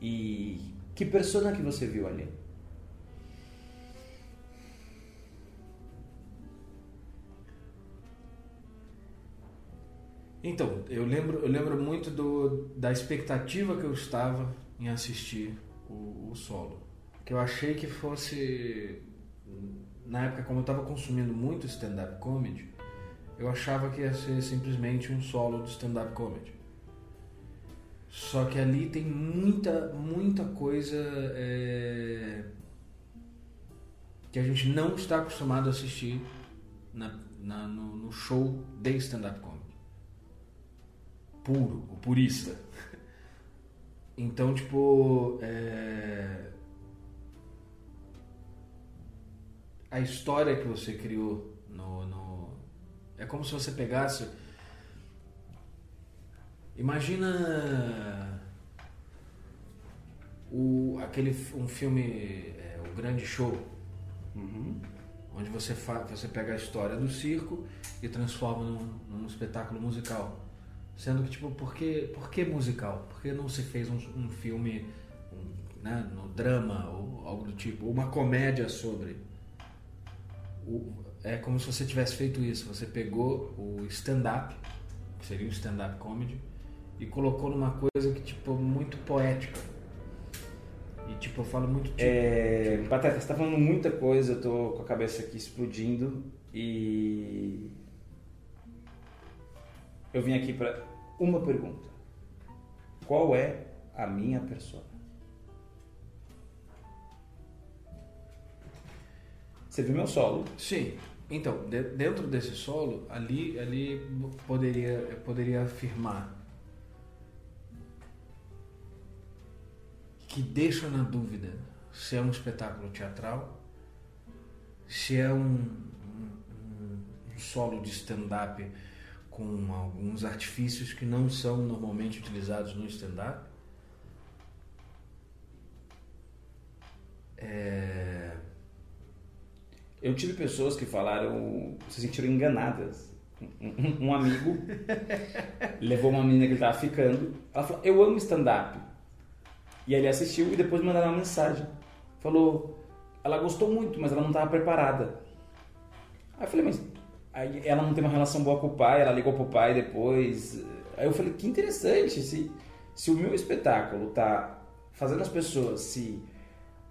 E que persona que você viu ali? Então, eu lembro, eu lembro muito do, da expectativa que eu estava em assistir o, o solo. Que eu achei que fosse. Na época, como eu estava consumindo muito stand-up comedy, eu achava que ia ser simplesmente um solo de stand-up comedy. Só que ali tem muita, muita coisa é, que a gente não está acostumado a assistir na, na- no, no show de stand-up comedy. Puro, o purista. Então, tipo, é, a história que você criou no, no- é como se você pegasse imagina o aquele um filme é, o grande show Uhum. onde você fa você pega a história do circo e transforma num, num espetáculo musical sendo que tipo por que por que musical? Por que não se fez um, um filme um, né, no drama ou algo do tipo uma comédia sobre? O- é como se você tivesse feito isso. Você pegou o stand-up que seria o stand-up comedy e colocou numa coisa que tipo muito poética. E tipo eu falo muito tipo, É, Pateta, você tá falando muita coisa, eu tô com a cabeça aqui explodindo e. Eu vim aqui para uma pergunta: Qual é a minha persona? Você viu meu solo? Sim. Então, de- dentro desse solo, ali, ali poderia, eu poderia afirmar que deixa na dúvida se é um espetáculo teatral, se é um, um- um- solo de stand-up com alguns artifícios que não são normalmente utilizados no stand-up. É... Eu tive pessoas que falaram, se sentiram enganadas Um, amigo levou uma menina que ele tava ficando. Ela falou: Eu amo stand-up. E ele assistiu e depois mandaram uma mensagem. Falou: Ela gostou muito, mas ela não estava preparada. Aí eu falei: Mas aí ela não tem uma relação boa com o pai, ela ligou pro pai depois. Aí eu falei: Que interessante. Se, se o meu espetáculo tá fazendo as pessoas se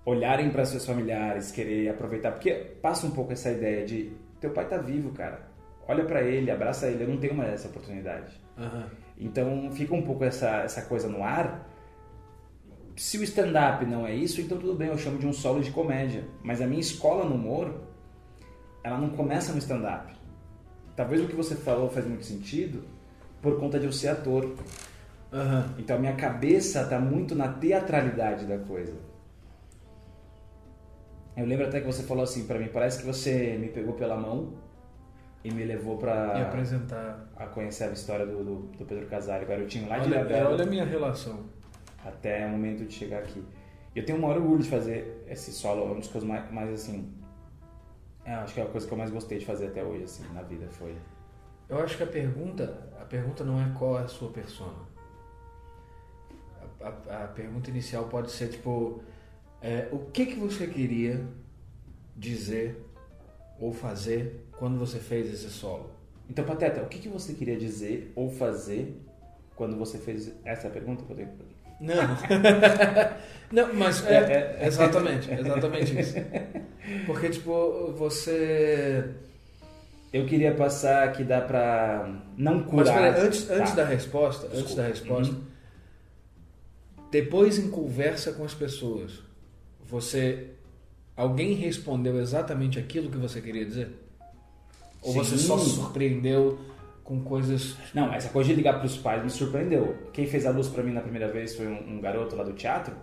olharem para seus familiares, querer aproveitar, porque passa um pouco essa ideia de teu pai tá vivo, cara. Olha para ele, abraça ele. Eu não tenho mais essa oportunidade. Aham. Então fica um pouco essa, essa coisa no ar. Se o stand-up não é isso, então tudo bem, eu chamo de um solo de comédia. Mas a minha escola no humor, ela não começa no stand-up. Talvez o que você falou faz muito sentido por conta de eu ser ator. Aham. Então a minha cabeça está muito na teatralidade da coisa. Eu lembro até que você falou assim para mim, parece que você me pegou pela mão e me levou para apresentar. a conhecer a história do, do, do Pedro o garotinho lá de Olha, Ilhabela. olha a minha relação. até o momento de chegar aqui. Eu tenho um maior orgulho de fazer esse solo, é uma das coisas mais, mais assim. É, acho que é a coisa que eu mais gostei de fazer até hoje, assim, na vida foi. Eu acho que a pergunta, a pergunta não é qual é a sua persona. A, a- a pergunta inicial pode ser tipo, é, o que que você queria dizer ou fazer quando você fez esse solo? Então, Pateta, o que, que você queria dizer ou fazer quando você fez essa pergunta? Não. não, mas é, exatamente, exatamente isso. Porque tipo, você Eu queria passar que dá pra não Mas curar. peraí, antes, antes Tá. da resposta, antes Desculpa. da resposta, depois em conversa com as pessoas, você alguém respondeu exatamente aquilo que você queria dizer? Ou você Sim. só se surpreendeu com coisas Não, essa coisa de ligar pros pais me surpreendeu. Quem fez a luz pra mim na primeira vez foi um, um garoto lá do teatro.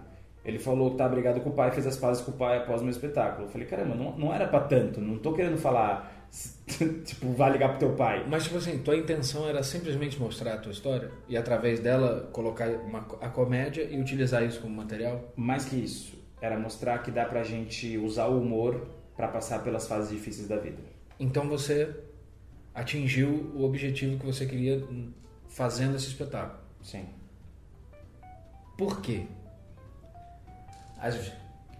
Ele falou que tá brigado com o pai, fez as pazes com o pai após o meu espetáculo. Eu falei, caramba, não, não era pra tanto. Não tô querendo falar, tipo, vai ligar pro teu pai. Mas, tipo assim, tua intenção era simplesmente mostrar a tua história e através dela colocar uma, a comédia e utilizar isso como material? Mais que isso, era mostrar que dá pra gente usar o humor pra passar pelas fases difíceis da vida. Então você atingiu o objetivo que você queria fazendo esse espetáculo. Sim. Por quê? Às,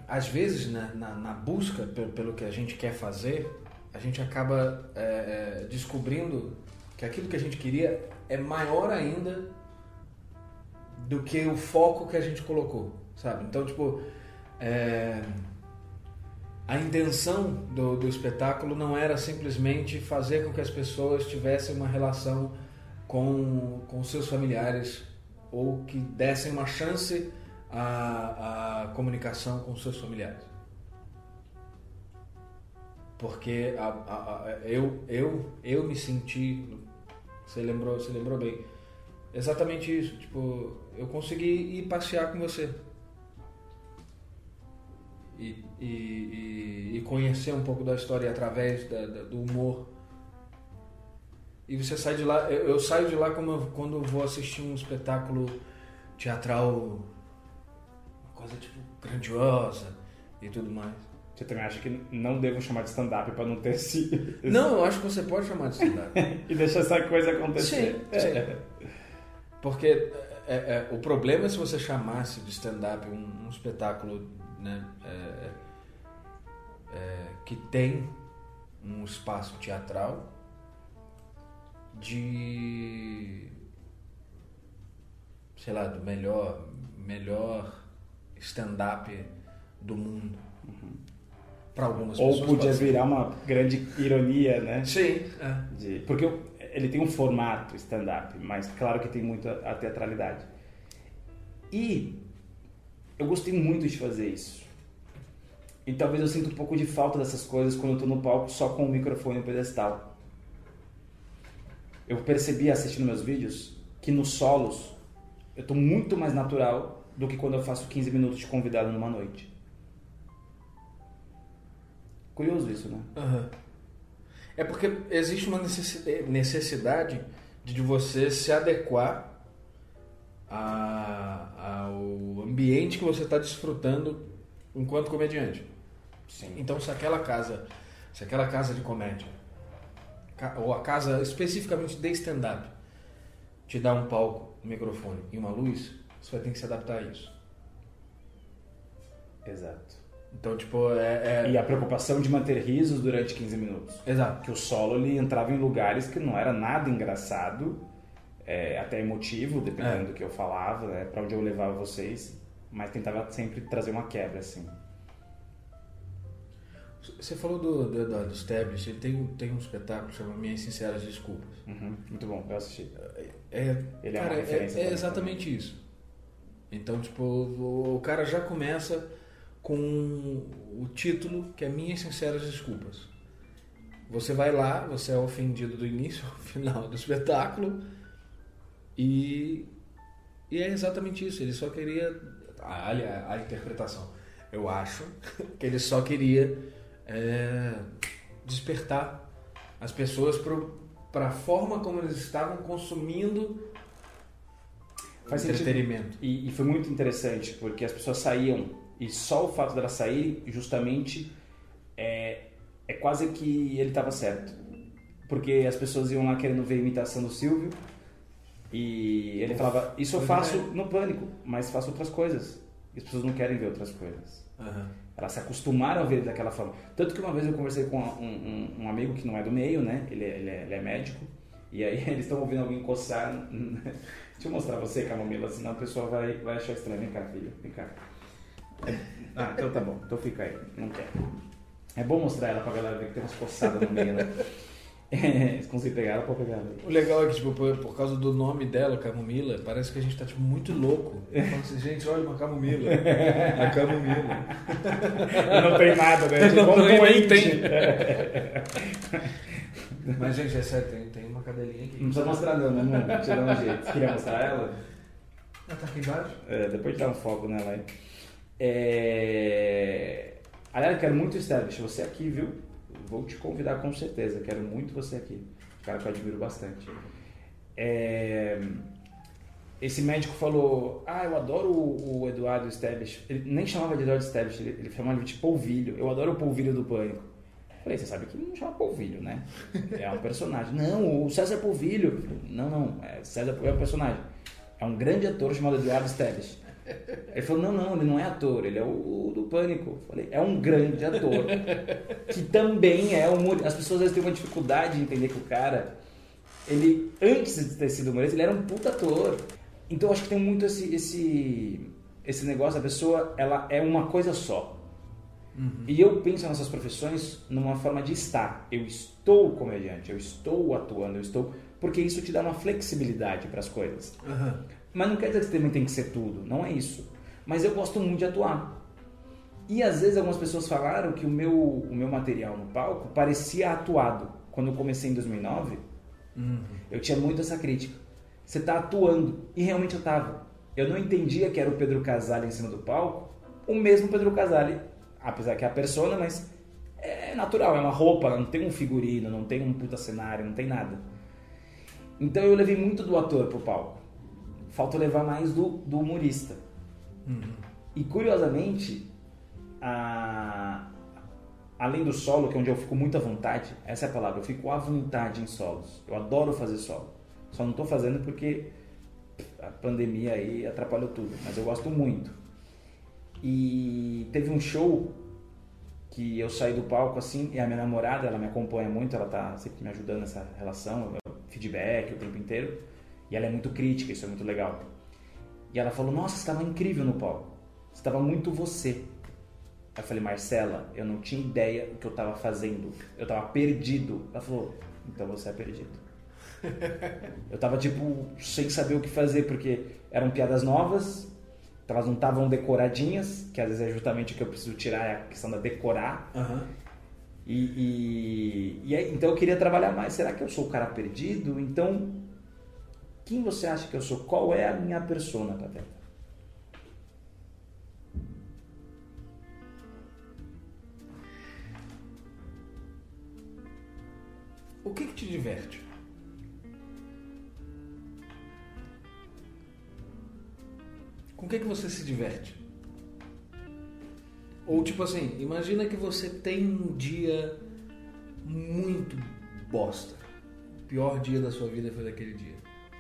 às vezes, né, na, na busca pelo, pelo que a gente quer fazer, a gente acaba é, é, descobrindo que aquilo que a gente queria é maior ainda do que o foco que a gente colocou, sabe? Então, tipo, é, a intenção do, do espetáculo não era simplesmente fazer com que as pessoas tivessem uma relação com, com seus familiares ou que dessem uma chance à, à comunicação com seus familiares. Porque a- a- a- eu, eu, eu me senti, você lembrou, você lembrou bem, exatamente isso. Tipo, eu consegui ir passear com você e, e, e- conhecer um pouco da história através da- da- do humor. E você sai de lá, eu, eu saio de lá quando, eu- quando eu vou assistir um espetáculo teatral, uma coisa tipo grandiosa e tudo mais. Você também acha que não devo chamar de stand-up pra não ter esse. Não, eu acho que você pode chamar de stand-up. e deixar essa coisa acontecer. Sim, sim. Porque é, é, o problema é se você chamasse de stand-up um, um espetáculo né, é, é, que tem um espaço teatral de sei lá do melhor melhor stand-up do mundo para algumas Ou pessoas podia pode ser. virar uma grande ironia, né? sim é. De- porque ele tem um formato stand-up, mas claro que tem muita a teatralidade. E eu gostei muito de fazer isso. E talvez eu sinta um pouco de falta dessas coisas quando eu tô no palco só com o microfone e o pedestal. Eu percebi assistindo meus vídeos que nos solos eu tô muito mais natural do que quando eu faço 15 minutos de convidado numa noite. Curioso isso, né? Aham. É porque existe uma necessi- necessidade de você se adequar a- ao ambiente que você está desfrutando enquanto comediante. Sim. Então, se aquela casa, se aquela casa de comédia ou a casa especificamente de stand-up, te dá um palco, um microfone e uma luz, você vai ter que se adaptar a isso. Exato. Então, tipo, é, é... E a preocupação de manter risos durante 15 minutos. Exato. Que o solo ele entrava em lugares que não era nada engraçado, é, até emotivo, dependendo é. do que eu falava, né, para onde eu levava vocês, mas tentava sempre trazer uma quebra, assim. Você falou do, do Eduardo Stablish, ele tem, tem um espetáculo chamado Minhas Sinceras Desculpas. Uhum, muito bom, eu assisti. É, ele cara, é, uma referência é, é exatamente isso. Então, tipo, o, o cara já começa com o título que é Minhas Sinceras Desculpas. Você vai lá, você é ofendido do início ao final do espetáculo e, e é exatamente isso. Ele só queria. Olha a, a interpretação. Eu acho que ele só queria é, despertar as pessoas para a forma como eles estavam consumindo Faz entretenimento. E, e, foi muito interessante porque as pessoas saíam e só o fato delas saírem justamente é, é quase que ele estava certo. Porque as pessoas iam lá querendo ver a imitação do Silvio e ele falava: Isso eu faço no pânico, mas faço outras coisas. E as pessoas não querem ver outras coisas. Uhum. Elas se acostumaram a ver daquela forma. Tanto que uma vez eu conversei com um, um, um amigo que não é do meio, né? Ele, é, ele, é, ele é médico. E aí eles estão ouvindo alguém coçar. Deixa eu mostrar você, Camomila, senão a pessoa vai, vai achar estranho. Vem cá, filho, vem cá. É... Ah, então tá bom. Então fica aí. Não quer. É bom mostrar ela pra galera ver que tem umas coçadas no meio, né? É, pode pegar ela. O legal é que, tipo, por, por, causa do nome dela, Camomila, parece que a gente tá, tipo, muito louco. Falando assim, gente, olha uma Camomila. A Camomila. Não tem nada, né? Tipo, não, não nem tem. Mas, gente, é sério, tem, tem uma cadelinha aqui. Não precisa mostrar não, né? Eu dar um jeito. Queria mostrar ela? Ela tá aqui embaixo? É, depois de dar um foco nela aí. É... Aliás, eu quero muito establish você aqui, viu? Vou te convidar com certeza, quero muito você aqui. Cara que eu admiro bastante. É... Esse médico falou: Ah, eu adoro o, o Eduardo Stablish. Ele nem chamava de Eduardo Stablish, ele, ele chamava de polvilho. Eu adoro o polvilho do pânico. Falei, você sabe que não chama polvilho, né? É um personagem. Não, o César Polvilho. Não, não, é, César é um personagem. É um grande ator chamado Eduardo Stablish. Ele falou, não, não, ele não é ator, ele é o, o do Pânico. Falei, é um grande ator, que também é humorista. As pessoas às vezes têm uma dificuldade de entender que o cara, ele, antes de ter sido humorista, ele era um puta ator. Então eu acho que tem muito esse, esse, esse negócio, a pessoa, ela é uma coisa só. Uhum. E eu penso nessas profissões numa forma de estar. Eu estou comediante, eu estou atuando, eu estou... Porque isso te dá uma flexibilidade para as coisas. Uhum. Mas não quer dizer que você também tem que ser tudo, não é isso. Mas eu gosto muito de atuar. E às vezes algumas pessoas falaram que o meu, o meu material no palco parecia atuado. Quando eu comecei em 2009, uhum. eu tinha muito essa crítica. Você está atuando. E realmente eu estava. Eu não entendia que era o Pedro Casale em cima do palco, o mesmo Pedro Casale, apesar que é a persona, mas é natural, é uma roupa, não tem um figurino, não tem um puta cenário, não tem nada. Então eu levei muito do ator pro palco falta levar mais do, do humorista. Uhum. E curiosamente, a, além do solo, que é onde eu fico muito à vontade, essa é a palavra, eu fico à vontade em solos. Eu adoro fazer solo. Só não estou fazendo porque a pandemia aí atrapalhou tudo, mas eu gosto muito. E teve um show que eu saí do palco assim, e a minha namorada, ela me acompanha muito, ela tá sempre me ajudando nessa relação, feedback o tempo inteiro. E ela é muito crítica, isso é muito legal. E ela falou: Nossa, estava incrível no palco. Estava muito você. Eu falei: Marcela, eu não tinha ideia do que eu estava fazendo. Eu estava perdido. Ela falou: Então você é perdido. eu estava tipo sem saber o que fazer porque eram piadas novas, elas não estavam decoradinhas, que às vezes é justamente o que eu preciso tirar, é a questão da decorar. Uhum. E, e, e aí, então eu queria trabalhar mais. Será que eu sou o cara perdido? Então quem você acha que eu sou? Qual é a minha persona, Pateta? O que, que te diverte? Com o que, que você se diverte? Ou tipo assim, imagina que você tem um dia muito bosta pior dia da sua vida foi daquele dia.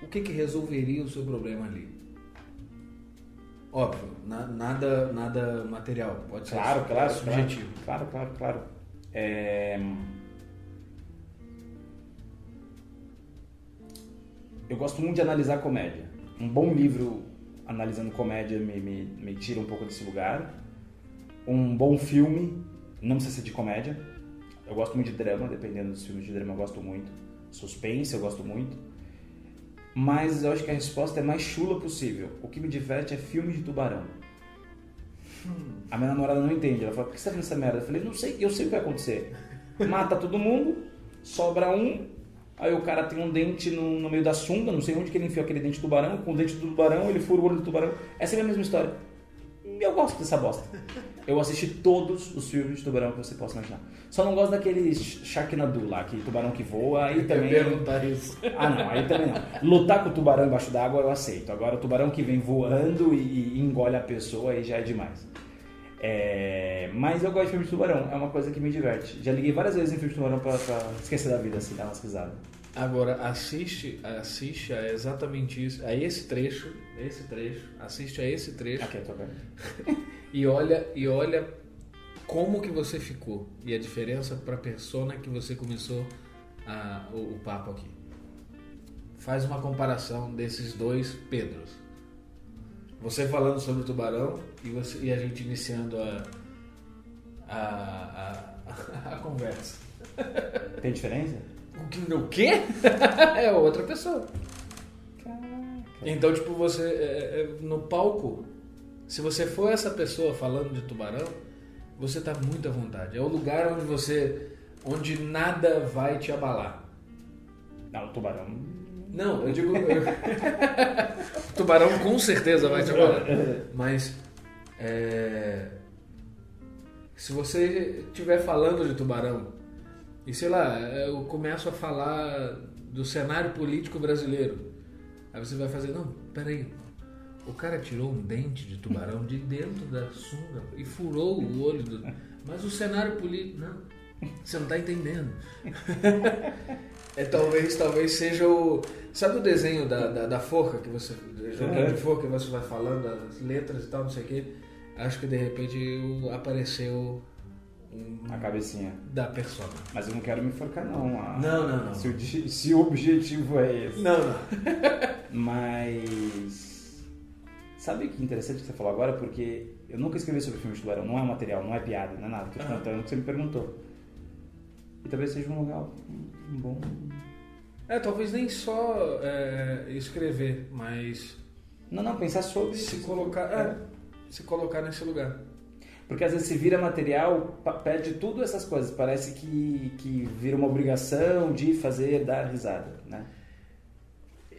O que, que resolveria o seu problema ali? Óbvio, na- nada, nada material, pode ser Claro, claro, subjetivo. Claro, claro, claro. É... Eu gosto muito de analisar comédia. Um bom livro analisando comédia me, me, me tira um pouco desse lugar. Um bom filme, não precisa ser de comédia. Eu gosto muito de drama, dependendo dos filmes de drama eu gosto muito. Suspense eu gosto muito. Mas eu acho que a resposta é mais chula possível. O que me diverte é filme de tubarão. A minha namorada não entende. Ela fala, por que você tá vendo essa merda? Eu falei, não sei, eu sei o que vai acontecer. Mata todo mundo, sobra um, aí o cara tem um dente no, no meio da sunga, não sei onde que ele enfiou aquele dente de tubarão, com o dente do tubarão, ele fura o olho do tubarão. Essa é a mesma história. Eu gosto dessa bosta. Eu assisti todos os filmes de tubarão que você possa imaginar. Só não gosto daquele Sharknado lá, que tubarão que voa, aí Eu também... perguntar isso. Ah, não, aí também não. Lutar com o tubarão embaixo d'água eu aceito. Agora, o tubarão que vem voando e, e engole a pessoa aí já é demais. É, Mas eu gosto de filme de tubarão, é uma coisa que me diverte. Já liguei várias vezes em filme de tubarão pra, pra esquecer da vida, assim, dar umas risadas. Agora, assiste, assiste a exatamente isso, a esse trecho, esse trecho, assiste a esse trecho Aqui, eu tô vendo. e olha e olha como que você ficou e a diferença para a persona que você começou a- o, o papo aqui. Faz uma comparação desses dois Pedros. Você falando sobre o tubarão e, você, e a gente iniciando a, a, a, a conversa. Tem diferença? O que? O quê? é outra pessoa. Então, tipo, você é, é, no palco, se você for essa pessoa falando de tubarão, você tá muito à vontade. É o lugar onde você, onde nada vai te abalar. Não, o tubarão. Não, eu digo, eu- tubarão com certeza vai te abalar. Mas é, se você estiver falando de tubarão e sei lá, eu começo a falar do cenário político brasileiro, aí você vai fazer, não, peraí, o cara tirou um dente de tubarão de dentro da sunga e furou o olho do. Mas o cenário político. Não, você não está entendendo. é talvez, talvez seja o. Sabe o desenho da, da, da forca que você. Joguinho de forca que você vai falando, as letras e tal, não sei o quê. Acho que de repente apareceu A cabecinha. da persona. Mas eu não quero me enforcar, não. A- Não, não, não. Se o, se o objetivo é esse. Não, não. Mas. Sabe que interessante que você falou agora? Porque eu nunca escrevi sobre filme de tubarão. Não é material, não é piada, não é nada. Tô te Aham. contando o que você me perguntou. E talvez seja um lugar bom. É, talvez nem só é, escrever, mas Não, não, pensar sobre. se colocar, é, se colocar nesse lugar. Porque às vezes se vira material, perde tudo essas coisas. Parece que, que vira uma obrigação de fazer, dar risada, né?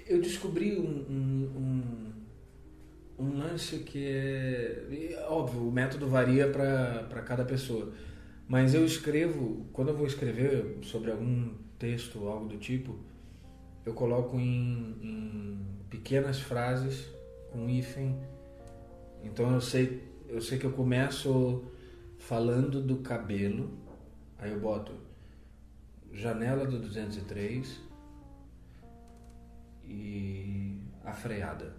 Eu descobri um, um, um, lance que é. Óbvio, o método varia para cada pessoa. Mas eu escrevo, quando eu vou escrever sobre algum texto algo do tipo, eu coloco em, em pequenas frases com hífen. Então eu sei, eu sei que eu começo falando do cabelo, aí eu boto janela do 203 e a freada.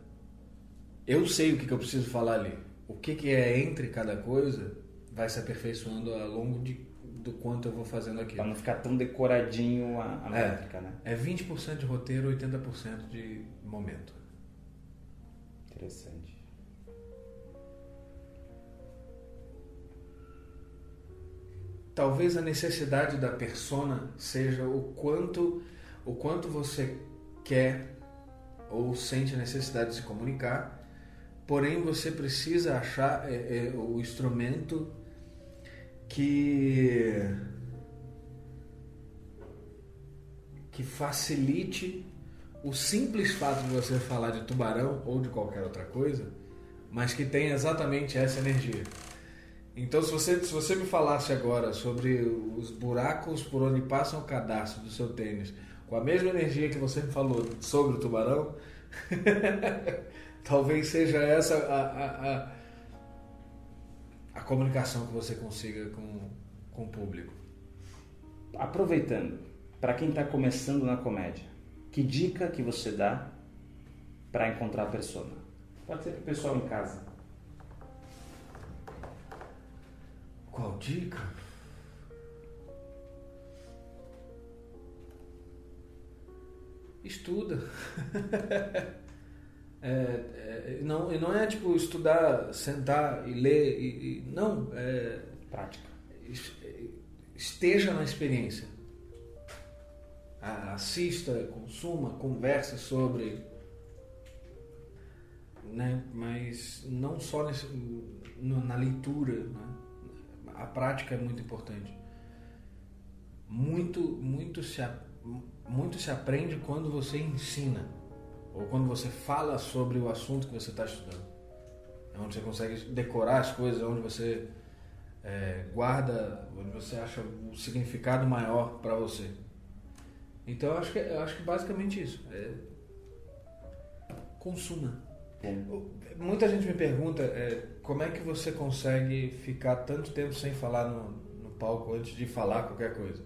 Eu sei o que, que eu preciso falar ali. O que, que é entre cada coisa vai se aperfeiçoando ao longo de, do quanto eu vou fazendo aquilo. Pra não ficar tão decoradinho a, a É. métrica, né? É 20% de roteiro, 80% de momento. Interessante. Talvez a necessidade da persona seja o quanto o quanto você quer ou sente a necessidade de se comunicar, porém você precisa achar é, é, o instrumento que que facilite o simples fato de você falar de tubarão ou de qualquer outra coisa, mas que tenha exatamente essa energia. Então, se você, se você me falasse agora sobre os buracos por onde passa o cadastro do seu tênis, com a mesma energia que você me falou sobre o tubarão, talvez seja essa a, a, a, a comunicação que você consiga com, com o público. Aproveitando, para quem está começando na comédia? Que dica que você dá para encontrar a persona? Pode ser para o pessoal em casa. Qual dica? Estuda. é, é, não, e não é tipo estudar, sentar e ler. E, e, não, é. Prática. Esteja na experiência. Assista, consuma, converse sobre. Né? Mas não só nesse, na leitura. Né? A prática é muito importante. Muito, muito se muito se aprende quando você ensina ou quando você fala sobre o assunto que você está estudando. É onde você consegue decorar as coisas, é onde você é, guarda, onde você acha o significado maior para você. Então eu acho que, eu acho que basicamente isso. É, consuma. Muita gente me pergunta é, como é que você consegue ficar tanto tempo sem falar no, no palco antes de falar qualquer coisa.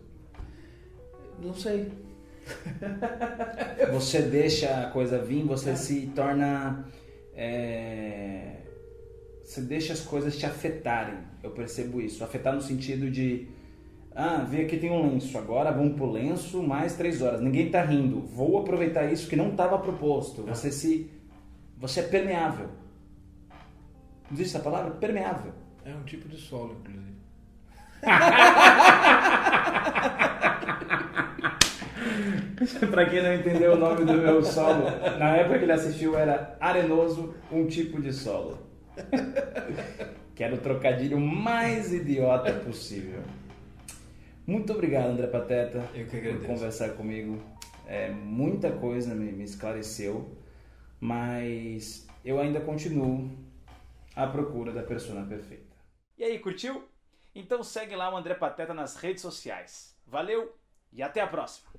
Não sei você deixa a coisa vir, você é. se torna. É, você deixa as coisas te afetarem. Eu percebo isso. Afetar no sentido de. Ah, vem aqui tem um lenço, agora vamos pro lenço mais três horas. Ninguém tá rindo. Vou aproveitar isso que não estava proposto. É. Você se. Você é permeável. Não existe essa palavra? Permeável. É um tipo de solo, inclusive. pra quem não entendeu o nome do meu solo, na época que ele assistiu era Arenoso, um tipo de solo. que era o trocadilho mais idiota possível. Muito obrigado, André Pateta, por conversar comigo. É, muita coisa me, me esclareceu, mas eu ainda continuo à procura da persona perfeita. E aí, curtiu? Então segue lá o André Pateta nas redes sociais. Valeu e até a próxima!